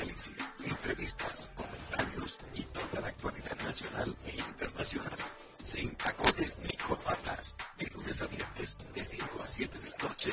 análisis, entrevistas, comentarios y toda la actualidad nacional e internacional. Sin tacones ni corbatas. De lunes a viernes, de 5 a 7 de la noche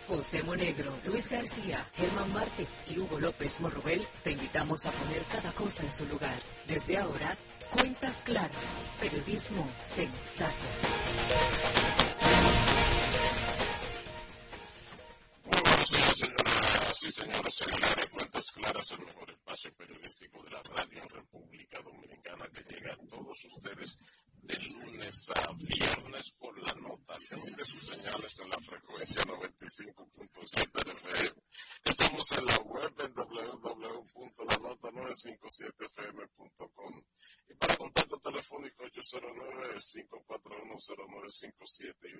José Monegro, Luis García, Germán Marte y Hugo López Morrobel te invitamos a poner cada cosa en su lugar. Desde ahora, cuentas claras, periodismo sensato. Sí, señoras y Cuentas Claras, el mejor espacio periodístico de la radio en República Dominicana que llega a todos ustedes de lunes a viernes por la nota de sus señales en la frecuencia 95.7 FM. Estamos en la web en www.lanota957fm.com y para contacto telefónico 809-541-0957 y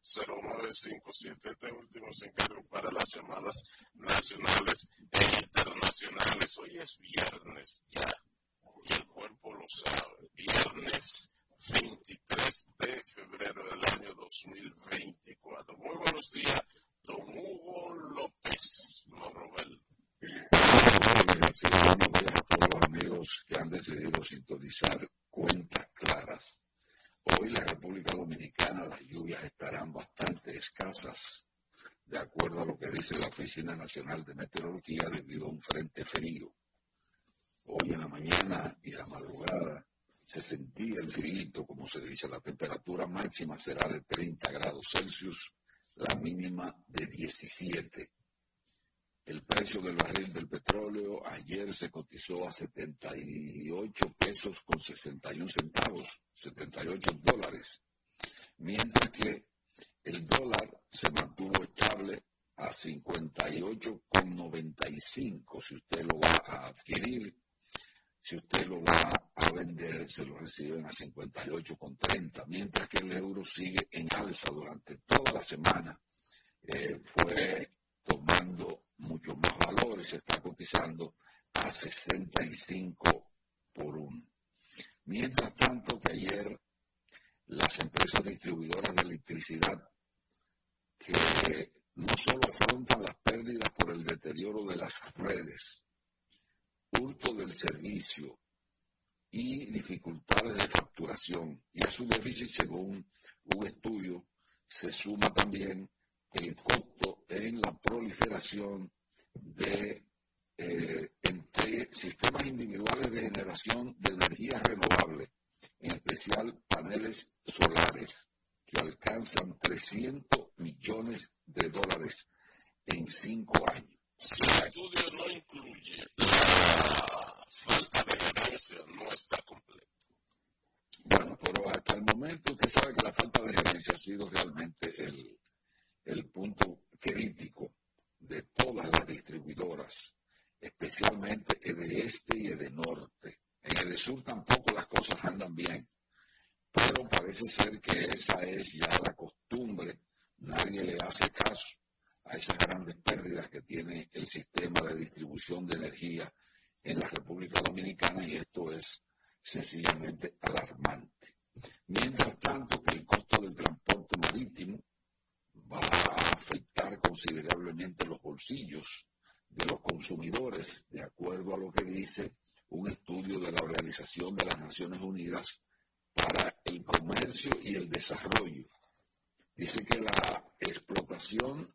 1809-200-0957. Este último se encarga para las llamadas nacionales e internacionales. Hoy es viernes ya y el cuerpo lo sabe. Viernes 23 de febrero del año 2024. Muy buenos días, don Hugo López Morrobel. Buenos días a todos los amigos que han decidido sintonizar cuentas claras. Hoy la República Dominicana las lluvias estarán bastante escasas, de acuerdo a lo que dice la Oficina Nacional de Meteorología debido a un frente frío Hoy en la mañana y la madrugada se sentía el frío, como se dice, la temperatura máxima será de 30 grados Celsius, la mínima de 17. El precio del barril del petróleo ayer se cotizó a 78 pesos con 61 centavos, 78 dólares, mientras que el dólar se mantuvo estable a 58,95 si usted lo va a adquirir si usted lo va a vender, se lo reciben a 58,30, mientras que el euro sigue en alza durante toda la semana. Eh, fue tomando mucho más valor y se está cotizando a 65 por uno. Mientras tanto que ayer las empresas distribuidoras de electricidad que no solo afrontan las pérdidas por el deterioro de las redes, hurto del servicio y dificultades de facturación. Y a su déficit, según un estudio, se suma también el costo en la proliferación de eh, entre sistemas individuales de generación de energía renovable, en especial paneles solares, que alcanzan 300 millones de dólares en cinco años. Si el estudio no incluye la falta de gerencia, no está completo. Bueno, pero hasta el momento usted sabe que la falta de gerencia ha sido realmente el, el punto crítico de todas las distribuidoras, especialmente de este y de norte. En el sur tampoco las cosas andan bien, pero parece ser que esa es ya la costumbre, nadie le hace caso a esas grandes pérdidas que tiene el sistema de distribución de energía en la República Dominicana y esto es sencillamente alarmante. Mientras tanto el costo del transporte marítimo va a afectar considerablemente los bolsillos de los consumidores, de acuerdo a lo que dice un estudio de la Organización de las Naciones Unidas para el Comercio y el Desarrollo. Dice que la explotación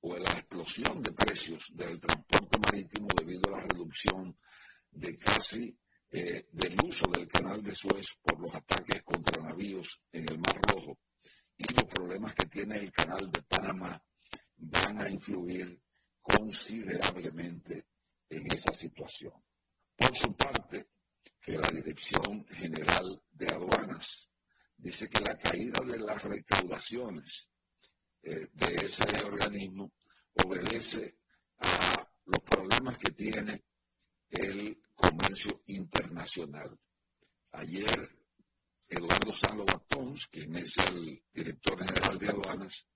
o la explosión de precios del transporte marítimo debido a la reducción de casi eh, del uso del canal de Suez por los ataques contra navíos en el Mar Rojo y los problemas que tiene el canal de Panamá van a influir considerablemente en esa situación. Por su parte, que la Dirección General de Aduanas dice que la caída de las recaudaciones eh, de ese organismo obedece a los problemas que tiene el internacional. Ayer, Eduardo Sanlo Batons, quien es el director general de aduanas,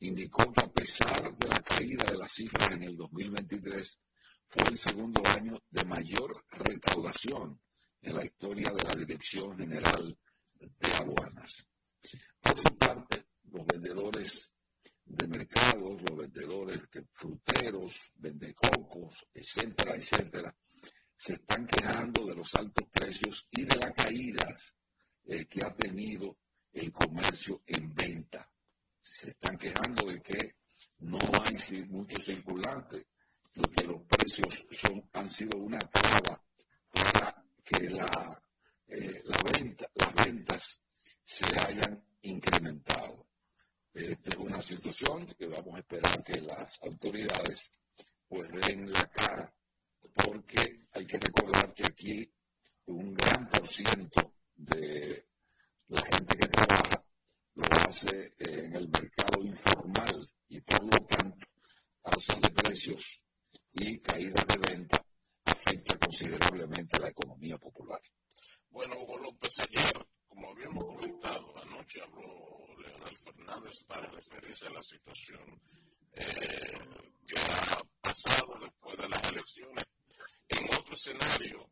indicó que a pesar de la caída de las cifras en el 2023, fue el segundo año de mayor recaudación en la historia de la Dirección General de Aduanas. Por su parte, los vendedores de mercados, los vendedores fruteros, vendecocos, etcétera, etcétera, se están quejando de los altos precios y de la caída eh, que ha tenido el comercio en venta. Se están quejando de que no hay mucho circulante y que los precios son, han sido una traba para que eh, la venta, las ventas se hayan incrementado. Esta es una situación que vamos a esperar que las autoridades pues den la cara porque hay que recordar que aquí un gran por ciento de la gente que trabaja lo hace en el mercado informal y por lo tanto alzas de precios y caídas de venta afecta considerablemente a la economía popular. Bueno, Hugo López, ayer, como habíamos comentado, anoche habló Leonel Fernández para referirse a la situación eh, que ha pasado después de las elecciones en otro escenario,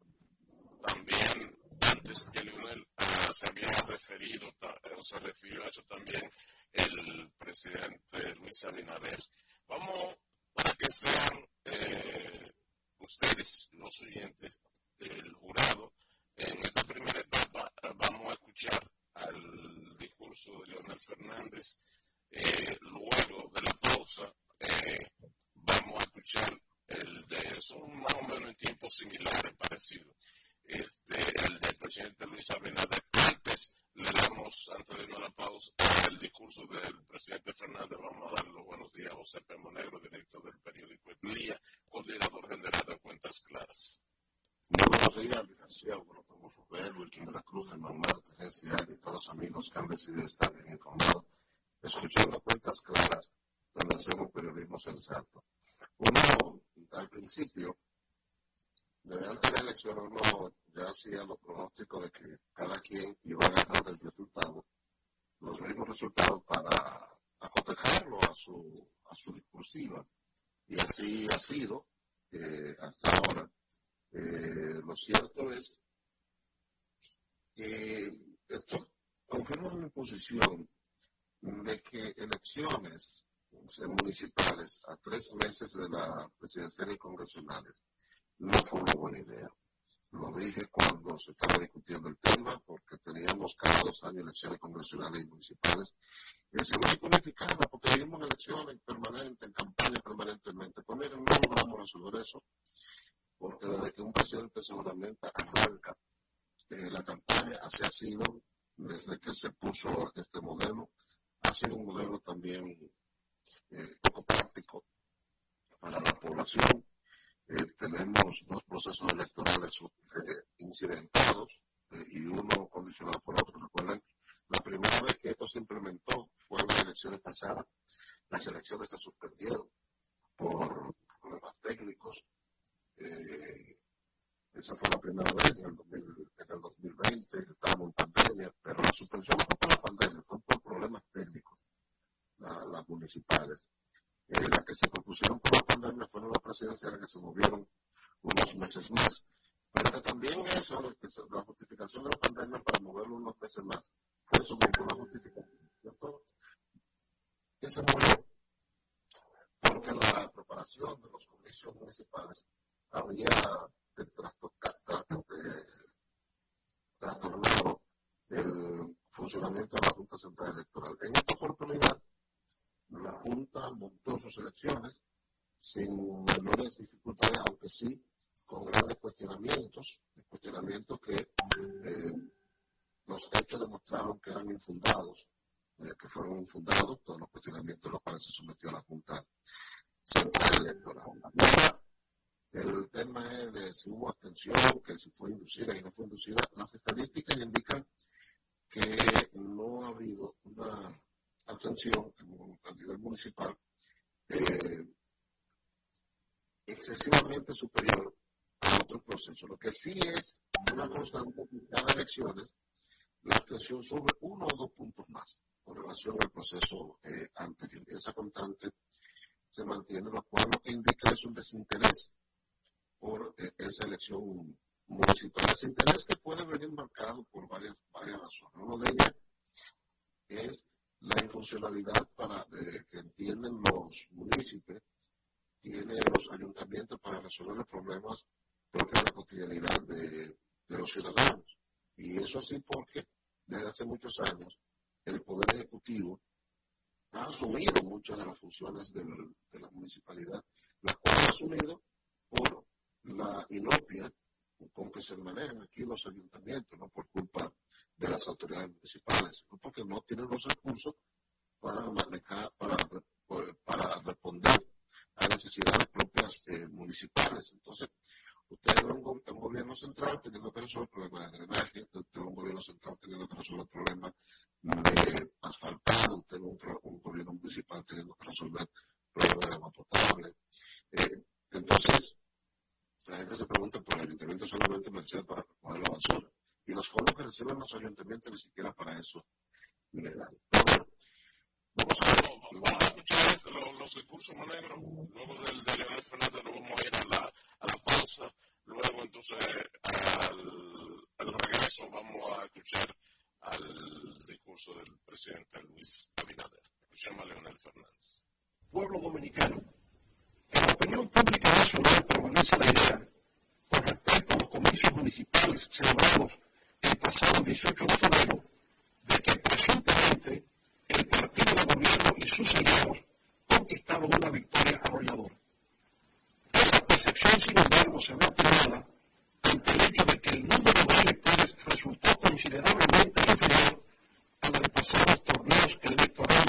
también antes que Leonel ah, se había referido, o se refirió a eso también el presidente Luis Abinader. Vamos, para que sean eh, ustedes, los oyentes del jurado, en esta primera etapa vamos a escuchar al discurso de Leonel Fernández. Eh, luego de la pausa, eh, vamos a escuchar el de, son más o menos en tiempos similares, parecidos. Este, el del presidente Luis Abinader. Antes le damos, antes de irnos la pausa, el discurso del presidente Fernández. Vamos a dar los buenos días a José Pemo Negro, director del periódico El coordinador general de Cuentas Claras. buenos días, García, bueno, como Fubel, Wilkin de la Cruz, Germán Marte, GCA y todos los amigos que han decidido estar bien informados, escuchando Cuentas Claras, donde hacemos periodismo sensato. Uno, al principio, desde antes de la elección, uno ya hacía los pronósticos de que cada quien iba a agarrar el resultado, los mismos resultados para acotejarlo a su, a su discursiva. Y así ha sido eh, hasta ahora. Eh, lo cierto es que esto confirma mi posición de que elecciones municipales a tres meses de la presidencial y congresionales no fue una buena idea. Lo dije cuando se estaba discutiendo el tema, porque teníamos cada dos años elecciones congresionales y municipales. Y se no unificada, porque vivimos elecciones permanentes, en campaña permanentemente. Pues miren, no logramos resolver eso, porque desde que un presidente seguramente arranca eh, la campaña, así ha sido, desde que se puso este modelo, ha sido un modelo también eh, poco práctico para la población. Eh, tenemos dos procesos electorales eh, incidentados y uno condicionado por otro. Recuerden, la primera vez que esto se implementó fue en las elecciones pasadas. Las elecciones se suspendieron por problemas técnicos. esa fue la primera vez en el, 2020, estábamos en pandemia, pero la suspensión no fue por la pandemia, fue por problemas técnicos las municipales. Eh, las que se propusieron por la pandemia fueron las presidenciales que se movieron unos meses más. Pero también eso, la justificación de la pandemia para moverlo unos meses más, fue como una justificación. ¿cierto? Se movió porque la elecciones municipales había trastornado el funcionamiento de la Junta Central Electoral. En esta oportunidad, la Junta montó sus elecciones sin menores dificultades, aunque sí con grandes cuestionamientos, cuestionamientos que eh, los hechos demostraron que eran infundados, eh, que fueron infundados, todos los cuestionamientos a los cuales se sometió la Junta Central Electoral. El tema es de si hubo abstención, que si fue inducida y no fue inducida. Las estadísticas indican que no ha habido una abstención a nivel municipal eh, excesivamente superior a otros procesos. Lo que sí es una constante en cada elecciones, la abstención sube uno o dos puntos más con relación al proceso eh, anterior. Esa constante se mantiene, lo cual lo que indica es un desinterés por eh, esa elección municipal. Desinterés que puede venir marcado por varias, varias razones. Uno de ellas es la infuncionalidad para eh, que entienden los municipios, tienen los ayuntamientos para resolver los problemas propios de la cotidianidad de, los ciudadanos. Y eso así porque desde hace muchos años el Poder Ejecutivo ha asumido muchas de las funciones de la municipalidad, las cuales ha asumido por la inopia con que se manejan aquí los ayuntamientos, no por culpa de las autoridades municipales, sino porque no tienen los recursos para manejar, para, para responder necesidades propias eh, municipales. Entonces, usted es un, gobierno central teniendo que resolver problemas de drenaje, usted es un gobierno central teniendo que resolver problemas de asfaltado, usted es un, gobierno municipal teniendo que resolver problemas de agua potable. Eh, entonces, la gente se pregunta por el ayuntamiento solamente me para recoger la basura. Y los fondos que reciben los ayuntamientos ni siquiera para eso le dan. Vamos a, ver, vamos a escuchar los, los discursos negros. Luego del de Leonel Fernández nos vamos a ir a la, a la pausa. Luego entonces al, regreso vamos a escuchar al discurso del presidente Luis Abinader. Escuchamos a Leonel Fernández. Pueblo dominicano en la opinión pública nacional prevalece la idea, con respecto a los comicios municipales celebrados el pasado 18 de febrero, de que presuntamente el partido gobierno y sus aliados conquistaron una victoria arrolladora. Esa percepción, sin embargo, se ve atenuada ante el hecho de que el número de electores resultó considerablemente inferior a de pasados torneos electorales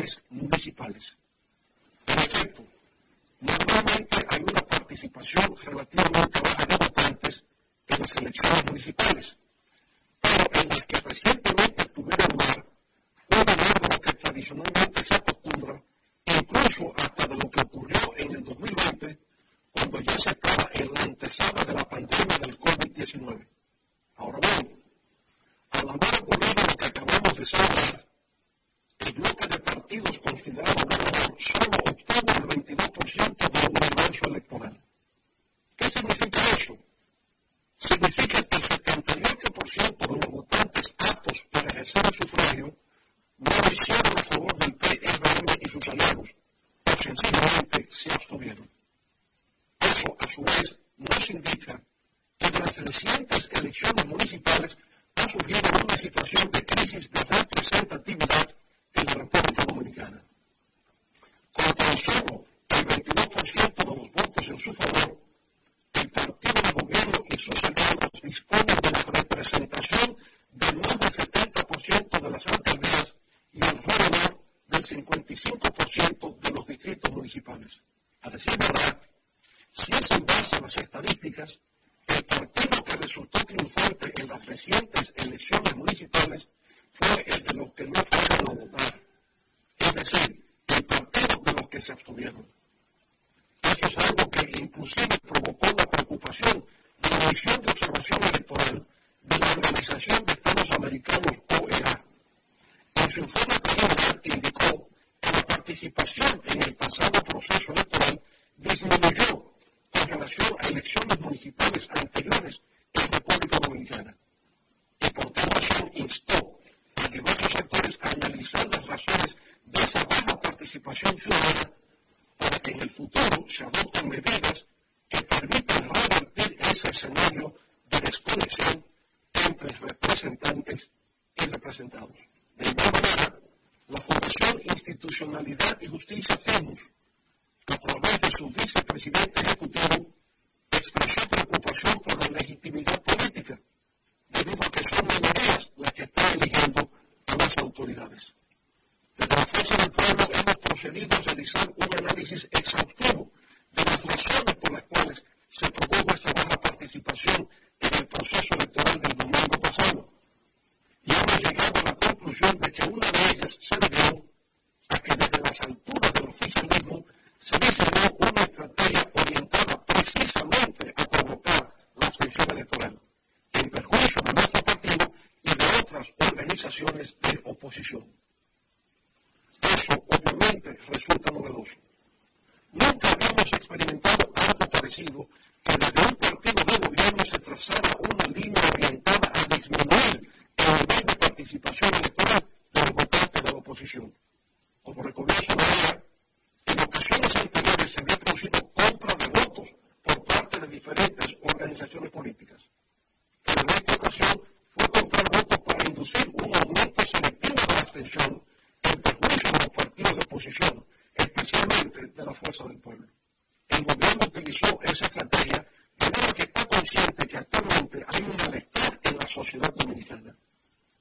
el gobierno utilizó esa estrategia era que está consciente que actualmente hay un malestar en la sociedad dominicana.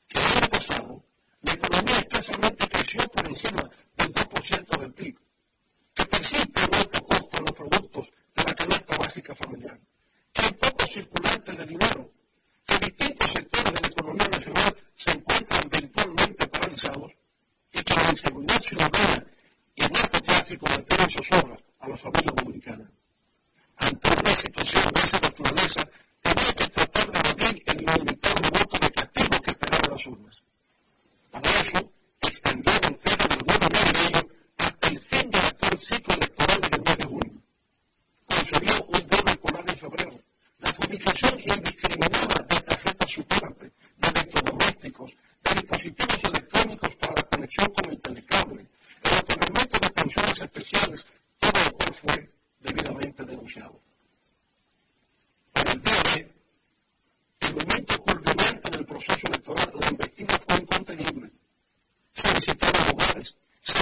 Que el año pasado la economía escasamente creció por encima del 2% del PIB, que persiste el alto costo en los productos de la canasta básica familiar, que hay poco circulante de dinero, que distintos sectores de la economía nacional se encuentran virtualmente paralizados y que la inseguridad ciudadana y el narcotráfico mantiene en zozobra a la familia dominicana. Ante una situación de esa naturaleza, tenemos que tratar de abrir el inevitable voto de castigo que esperaban las urnas. Para eso, extendió la entrega del voto navideño hasta el fin del actual ciclo electoral del mes de junio. Concedió un voto escolar en febrero. La fabricación indiscriminada de tarjetas superantes de electrodomésticos dispositivos electrónicos para la conexión con el telecable, el otorgamiento de pensiones especiales, todo lo cual fue debidamente denunciado. Para el día de el momento culminante del proceso electoral, la investigación fue incontenible. Se visitaron hogares, se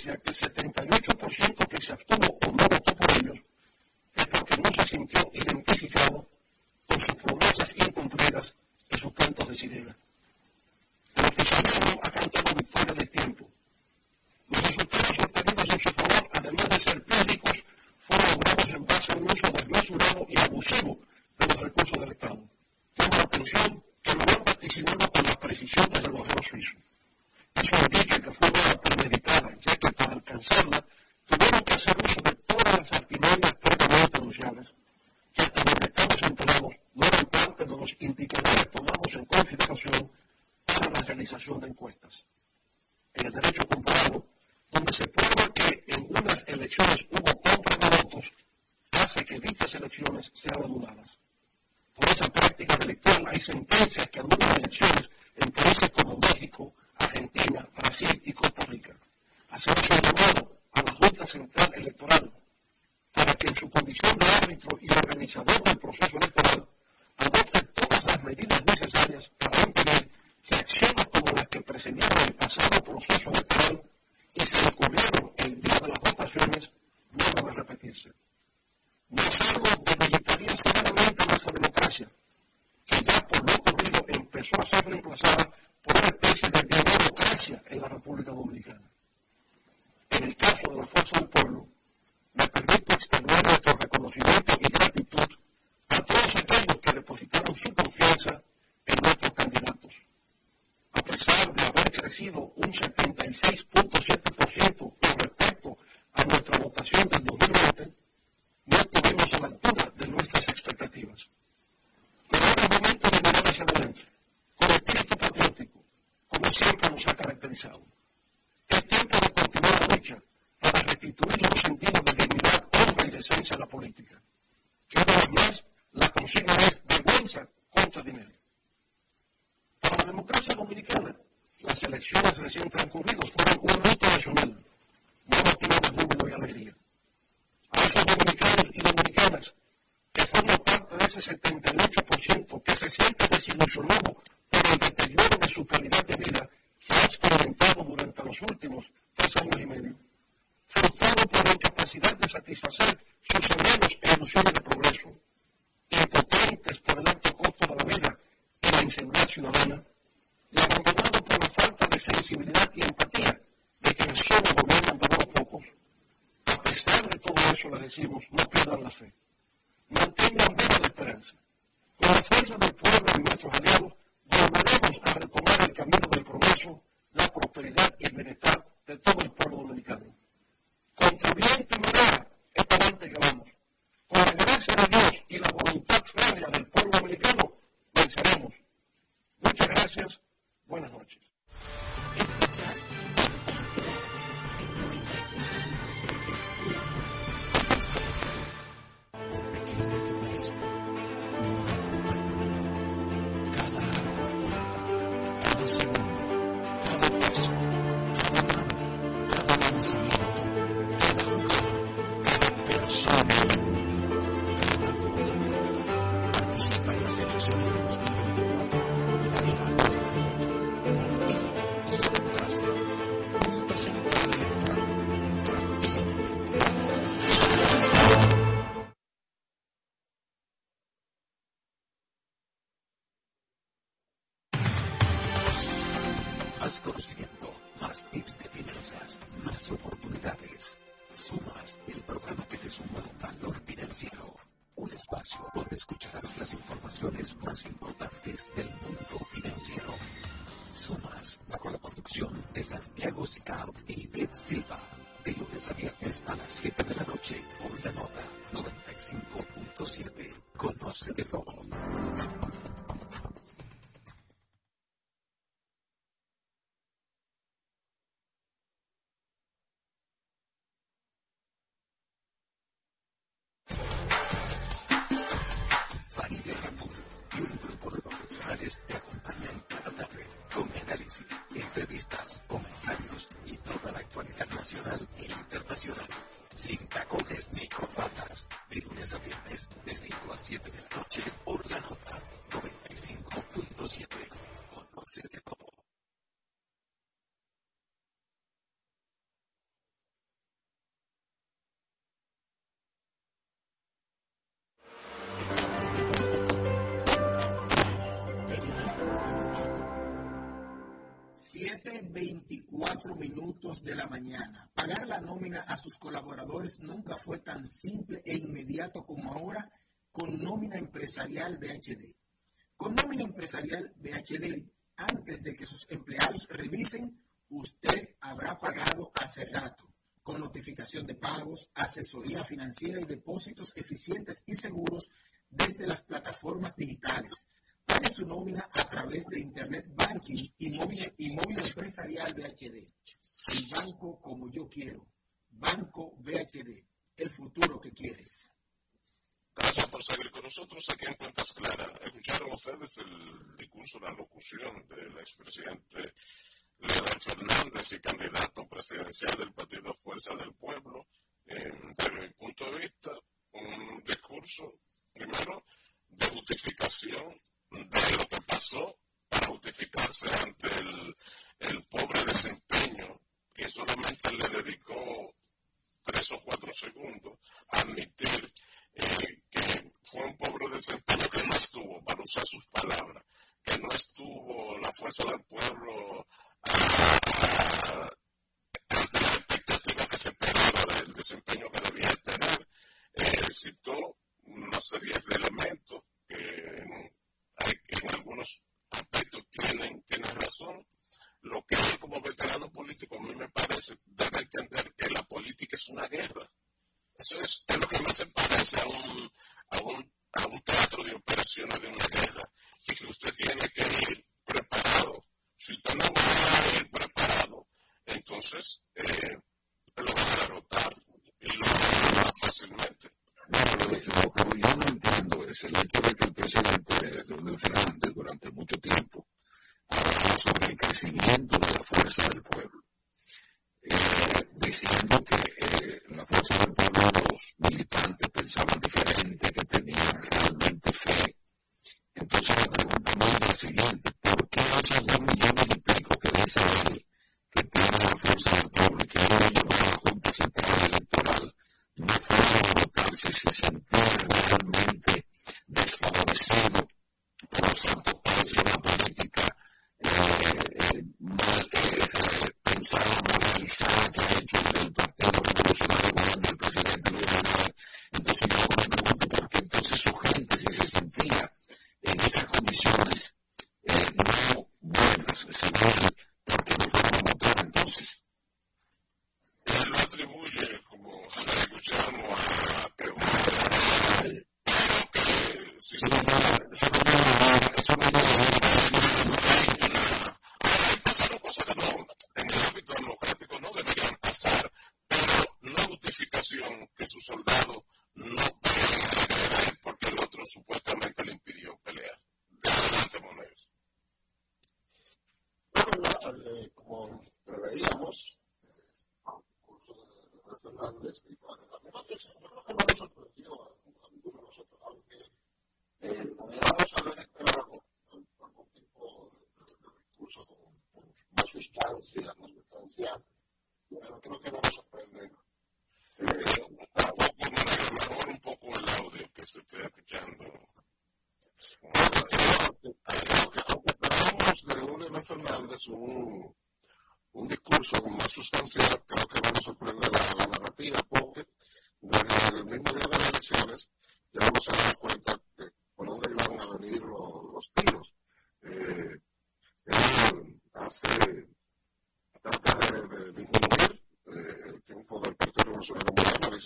evidencia que el 78% que se abstuvo o no votó por ellos es porque no se sintió identificado con sus promesas incumplidas y sus cantos de sirena. El oficialismo ha cantado victoria del tiempo. Los resultados obtenidos en su favor, además de ser públicos, fueron logrados en base a un uso desmesurado y abusivo de los recursos del Estado. Tengo la atención que lo han vaticinado con la precisión del relojero suizo. Eso indica que fue una premeditada, ya que para alcanzarla tuvieron que hacer uso de todas las artimañas previamente anunciadas, que hasta donde estamos enterados no eran parte de los indicadores tomados en consideración para la realización de encuestas. En el derecho comparado, donde se prueba que en unas elecciones hubo compra de votos, hace que dichas elecciones sean anuladas. Por esa práctica delictual hay sentencias que anulan elecciones en países como México, Argentina, Brasil y Costa Rica, hacer un llamado a la Junta Central Electoral para que en su condición de árbitro y organizador del proceso electoral ese 78% que se siente desilusionado por el deterioro de su calidad de vida que ha experimentado durante los últimos tres años y medio, frustrado por la incapacidad de satisfacer sus anhelos e ilusiones de progreso, impotentes por el alto costo de la vida y la inseguridad ciudadana, y abandonado por la falta de sensibilidad y empatía de quienes solo gobiernan para unos pocos, a pesar de todo eso les decimos, no pierdan la fe. Mantengan viva la esperanza. Con la fuerza del pueblo y nuestros aliados, volveremos a retomar el camino del progreso, la prosperidad y el bienestar de todo el pueblo dominicano. Contribuyente Morada, es para adelante que vamos. Con la gracia de Dios y la voluntad férrea del pueblo dominicano, venceremos. Muchas gracias. Buenas noches. Entrevistas, nunca fue tan simple e inmediato como ahora con nómina empresarial BHD. Con nómina empresarial BHD, antes de que sus empleados revisen, usted habrá pagado hace rato, con notificación de pagos, asesoría financiera y depósitos eficientes y seguros desde las plataformas digitales. Pague su nómina a través de Internet Banking y móvil, y móvil empresarial BHD. El banco como yo quiero. Banco BHD, el futuro que quieres. Gracias por seguir con nosotros aquí en Cuentas Claras. Escucharon ustedes el discurso, la locución del expresidente Leonel Fernández y candidato presidencial del Partido Fuerza del Pueblo. Desde mi punto de vista, un discurso, primero, de justificación de lo cuales yo, yo no entiendo es el hecho de que el presidente de una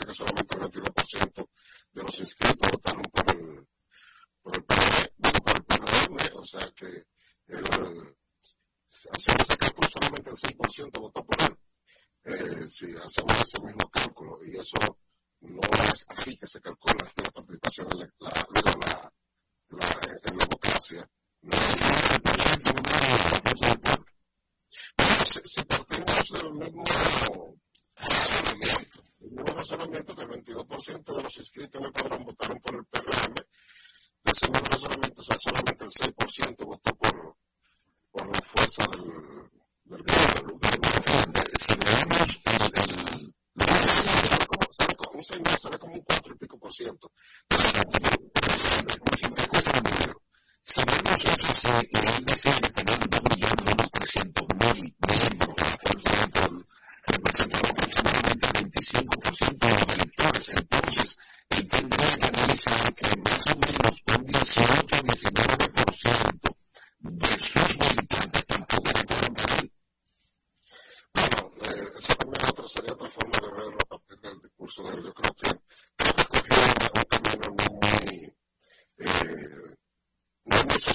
que solamente el 22% de los inscritos votaron por el, por el bueno, por el PRM, o sea que el, hacemos ese cálculo, solamente el 6% votó por él. Eh, si hacemos ese mismo cálculo, y eso no es así que se calcula la participación en la, la, la, en la democracia. No es el de la fuerza del pueblo. Si, si partimos del mismo escrito en el padrón votaron por el which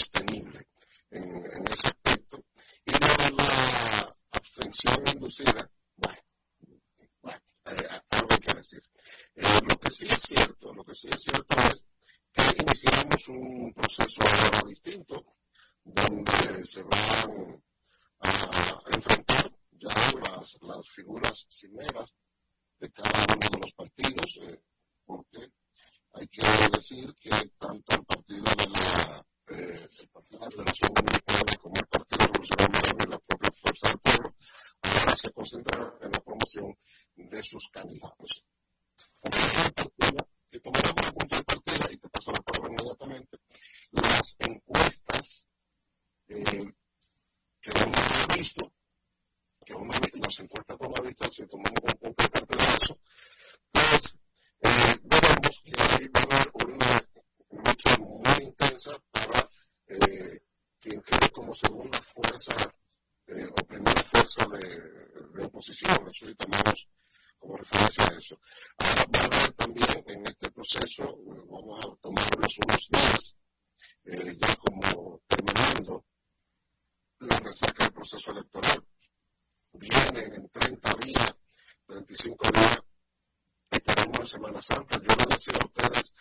Semana Santa. Yo les decía a ustedes,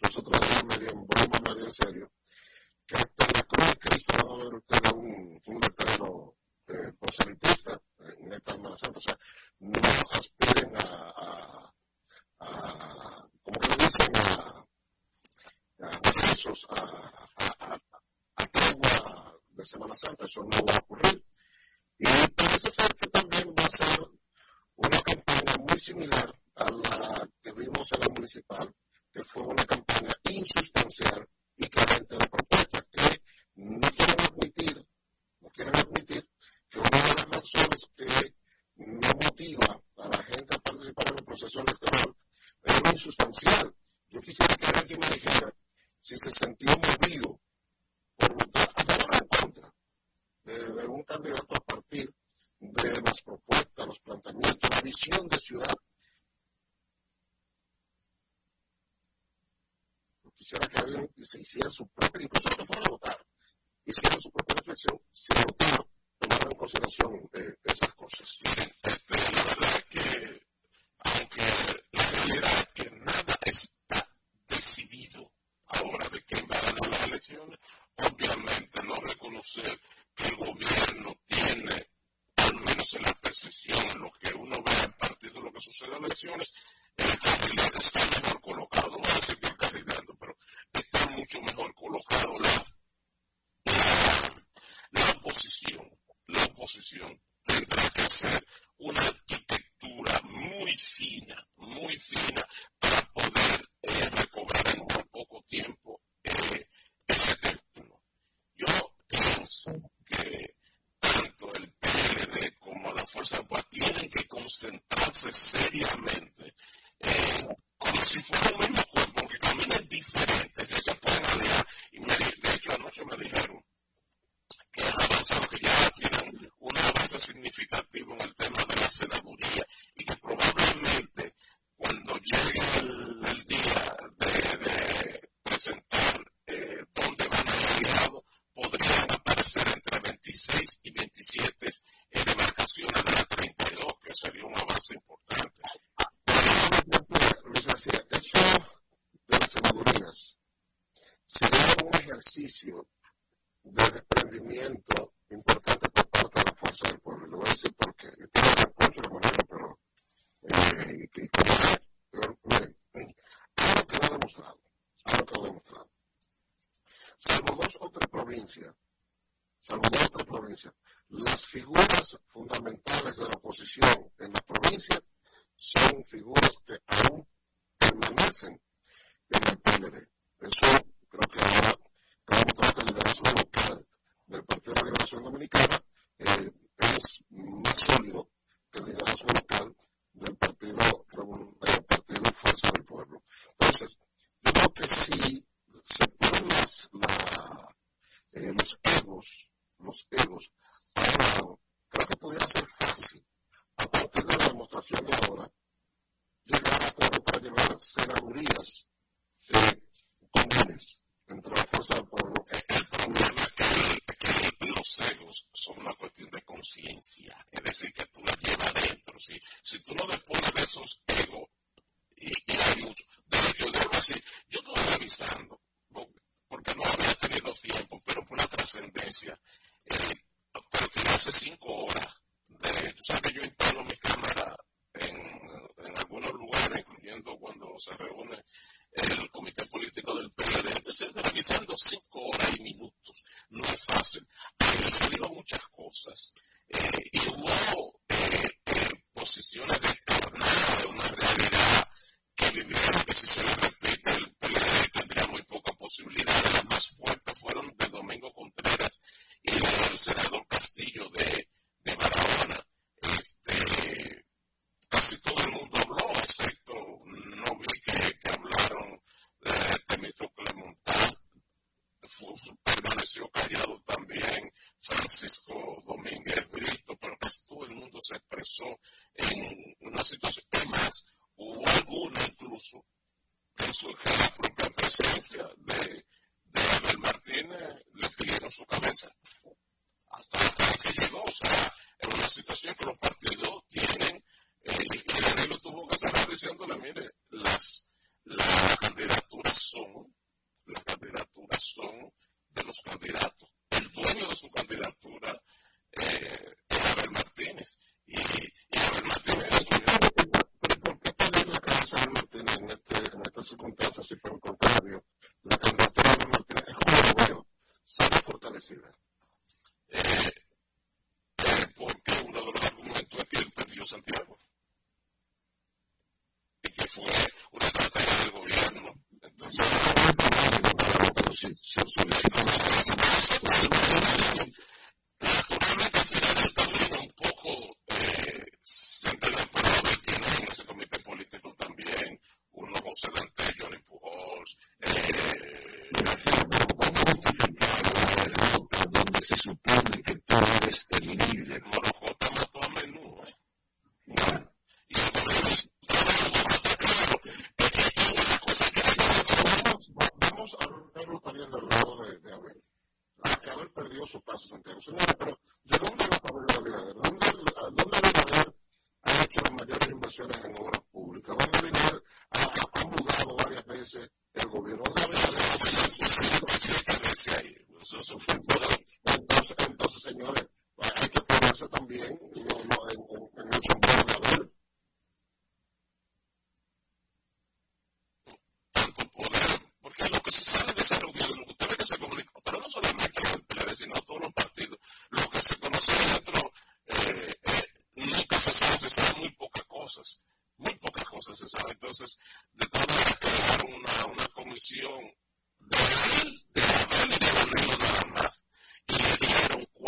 los otros días, medio en broma, medio en serio, que hasta la cruz de Cristo van a ver ustedes un, un visión de ciudad. Quisiera que alguien se hiciera su propia, incluso que a votar, hicieran su propia reflexión, si votaron, tomaron en consideración eh, esas cosas. Este, la verdad es que, aunque la realidad es que nada está decidido ahora de quién va a ganar las elecciones, obviamente no reconocer que el gobierno hace la precisión, lo que uno ve a partir de lo que sucede en las elecciones, el carrilero está mejor colocado, no a decir que el carrilero, pero está mucho mejor colocado la, la, oposición, la oposición tendrá que hacer una arquitectura muy fina, muy fina, para poder eh, recobrar en muy poco tiempo eh, ese terreno. Yo pienso que como las fuerzas pues tienen que concentrarse seriamente, eh, como si fuera un mismo cuerpo, aunque caminen diferentes, que se pueden aliar. Y me, de hecho, anoche me dijeron que han avanzado, que ya tienen un avance significativo en el tema de la senaduría